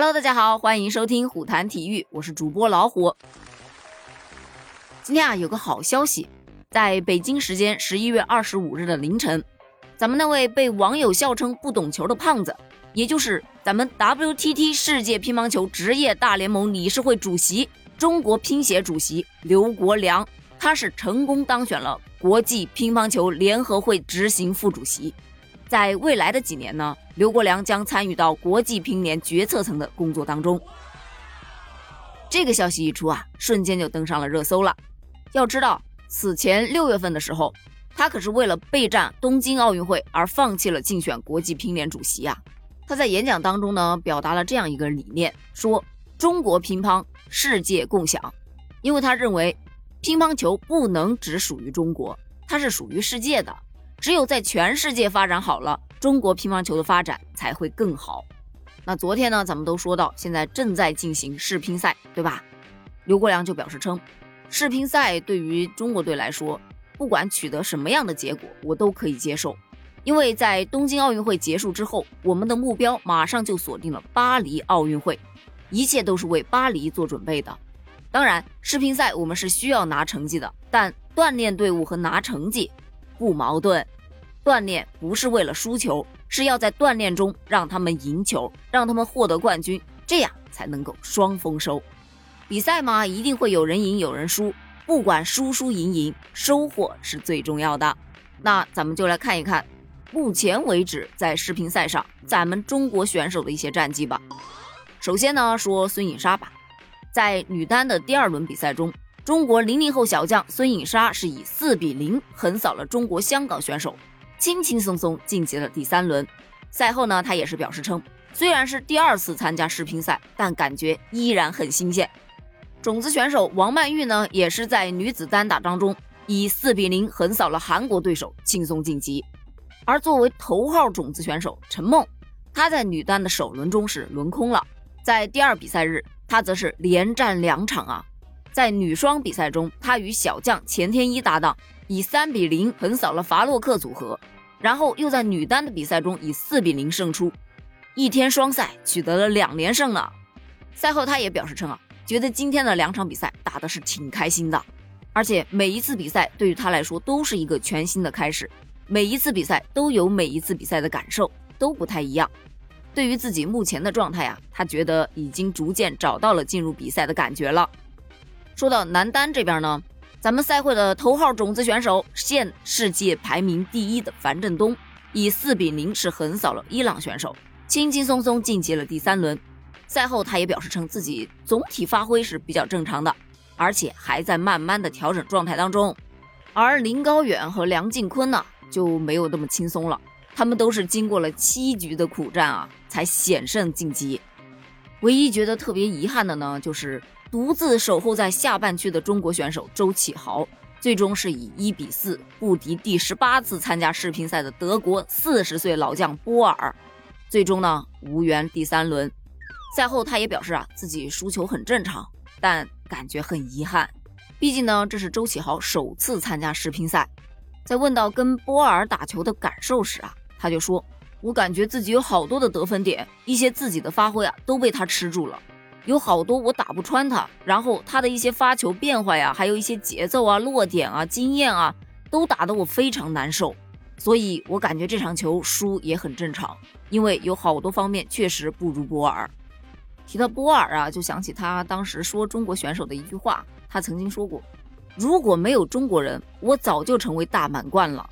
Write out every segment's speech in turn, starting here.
Hello，大家好，欢迎收听虎谈体育，我是主播老虎。今天啊，有个好消息，在北京时间十一月二十五日的凌晨，咱们那位被网友笑称不懂球的胖子，也就是咱们 WTT 世界乒乓球职业大联盟理事会主席、中国乒协主席刘国梁，他是成功当选了国际乒乓球联合会执行副主席。在未来的几年呢，刘国梁将参与到国际乒联决策层的工作当中。这个消息一出啊，瞬间就登上了热搜了。要知道，此前六月份的时候，他可是为了备战东京奥运会而放弃了竞选国际乒联主席啊。他在演讲当中呢，表达了这样一个理念，说中国乒乓世界共享，因为他认为乒乓球不能只属于中国，它是属于世界的。只有在全世界发展好了，中国乒乓球的发展才会更好。那昨天呢，咱们都说到，现在正在进行世乒赛，对吧？刘国梁就表示称，世乒赛对于中国队来说，不管取得什么样的结果，我都可以接受，因为在东京奥运会结束之后，我们的目标马上就锁定了巴黎奥运会，一切都是为巴黎做准备的。当然，世乒赛我们是需要拿成绩的，但锻炼队伍和拿成绩。不矛盾，锻炼不是为了输球，是要在锻炼中让他们赢球，让他们获得冠军，这样才能够双丰收。比赛嘛，一定会有人赢有人输，不管输输赢赢，收获是最重要的。那咱们就来看一看，目前为止在世乒赛上咱们中国选手的一些战绩吧。首先呢，说孙颖莎吧，在女单的第二轮比赛中。中国零零后小将孙颖莎是以四比零横扫了中国香港选手，轻轻松松晋级了第三轮。赛后呢，她也是表示称，虽然是第二次参加世乒赛，但感觉依然很新鲜。种子选手王曼玉呢，也是在女子单打当中以四比零横扫了韩国对手，轻松晋级。而作为头号种子选手陈梦，她在女单的首轮中是轮空了，在第二比赛日，她则是连战两场啊。在女双比赛中，她与小将钱天一搭档，以三比零横扫了法洛克组合，然后又在女单的比赛中以四比零胜出，一天双赛取得了两连胜呢。赛后，她也表示称啊，觉得今天的两场比赛打的是挺开心的，而且每一次比赛对于她来说都是一个全新的开始，每一次比赛都有每一次比赛的感受，都不太一样。对于自己目前的状态啊，她觉得已经逐渐找到了进入比赛的感觉了。说到男单这边呢，咱们赛会的头号种子选手，现世界排名第一的樊振东，以四比零是横扫了伊朗选手，轻轻松松晋级了第三轮。赛后他也表示称自己总体发挥是比较正常的，而且还在慢慢的调整状态当中。而林高远和梁靖昆呢就没有那么轻松了，他们都是经过了七局的苦战啊，才险胜晋级。唯一觉得特别遗憾的呢，就是。独自守候在下半区的中国选手周启豪，最终是以一比四不敌第十八次参加世乒赛的德国四十岁老将波尔，最终呢无缘第三轮。赛后他也表示啊，自己输球很正常，但感觉很遗憾。毕竟呢，这是周启豪首次参加世乒赛。在问到跟波尔打球的感受时啊，他就说：“我感觉自己有好多的得分点，一些自己的发挥啊都被他吃住了。”有好多我打不穿他，然后他的一些发球变化呀，还有一些节奏啊、落点啊、经验啊，都打得我非常难受，所以我感觉这场球输也很正常，因为有好多方面确实不如波尔。提到波尔啊，就想起他当时说中国选手的一句话，他曾经说过：“如果没有中国人，我早就成为大满贯了。”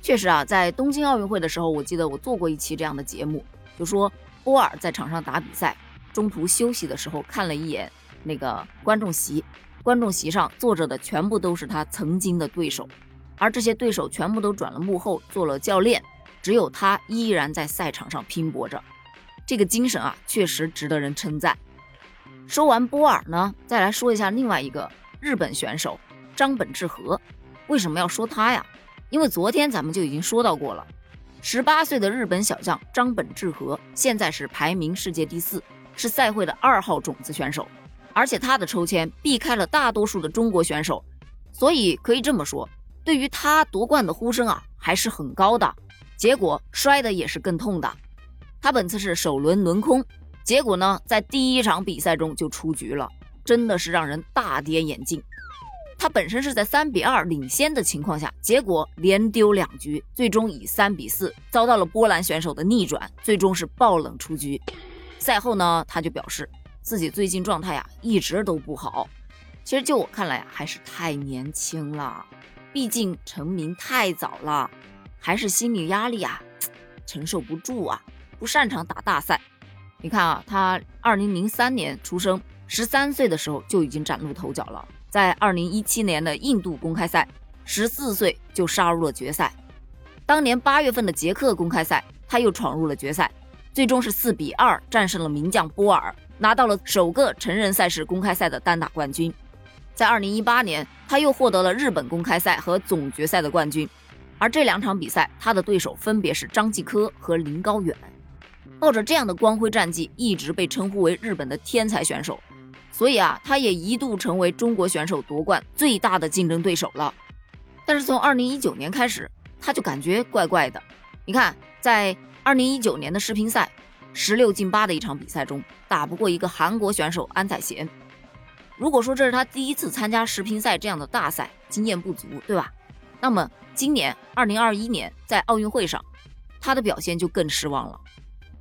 确实啊，在东京奥运会的时候，我记得我做过一期这样的节目，就说波尔在场上打比赛。中途休息的时候，看了一眼那个观众席，观众席上坐着的全部都是他曾经的对手，而这些对手全部都转了幕后做了教练，只有他依然在赛场上拼搏着。这个精神啊，确实值得人称赞。说完波尔呢，再来说一下另外一个日本选手张本智和。为什么要说他呀？因为昨天咱们就已经说到过了，十八岁的日本小将张本智和现在是排名世界第四。是赛会的二号种子选手，而且他的抽签避开了大多数的中国选手，所以可以这么说，对于他夺冠的呼声啊还是很高的。结果摔的也是更痛的，他本次是首轮轮空，结果呢，在第一场比赛中就出局了，真的是让人大跌眼镜。他本身是在三比二领先的情况下，结果连丢两局，最终以三比四遭到了波兰选手的逆转，最终是爆冷出局。赛后呢，他就表示自己最近状态呀一直都不好。其实就我看来啊，还是太年轻了，毕竟成名太早了，还是心理压力啊 承受不住啊，不擅长打大赛。你看啊，他二零零三年出生，十三岁的时候就已经崭露头角了。在二零一七年的印度公开赛，十四岁就杀入了决赛。当年八月份的捷克公开赛，他又闯入了决赛，最终是四比二战胜了名将波尔，拿到了首个成人赛事公开赛的单打冠军。在二零一八年，他又获得了日本公开赛和总决赛的冠军。而这两场比赛，他的对手分别是张继科和林高远。抱着这样的光辉战绩，一直被称呼为日本的天才选手。所以啊，他也一度成为中国选手夺冠最大的竞争对手了。但是从二零一九年开始，他就感觉怪怪的。你看，在二零一九年的世乒赛十六进八的一场比赛中，打不过一个韩国选手安宰贤。如果说这是他第一次参加世乒赛这样的大赛，经验不足，对吧？那么今年二零二一年在奥运会上，他的表现就更失望了。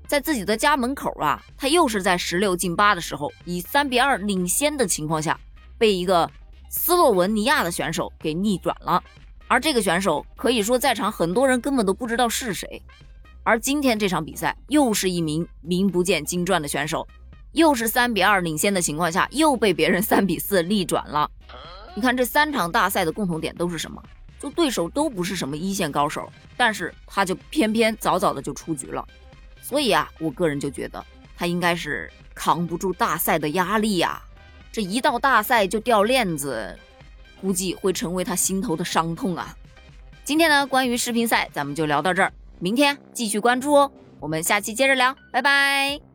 在自己的家门口啊，他又是在十六进八的时候，以三比二领先的情况下，被一个斯洛文尼亚的选手给逆转了。而这个选手可以说在场很多人根本都不知道是谁。而今天这场比赛又是一名名不见经传的选手，又是三比二领先的情况下，又被别人三比四逆转了。你看这三场大赛的共同点都是什么？就对手都不是什么一线高手，但是他就偏偏早早的就出局了。所以啊，我个人就觉得他应该是扛不住大赛的压力呀，这一到大赛就掉链子，估计会成为他心头的伤痛啊。今天呢，关于世乒赛咱们就聊到这儿，明天继续关注哦。我们下期接着聊，拜拜。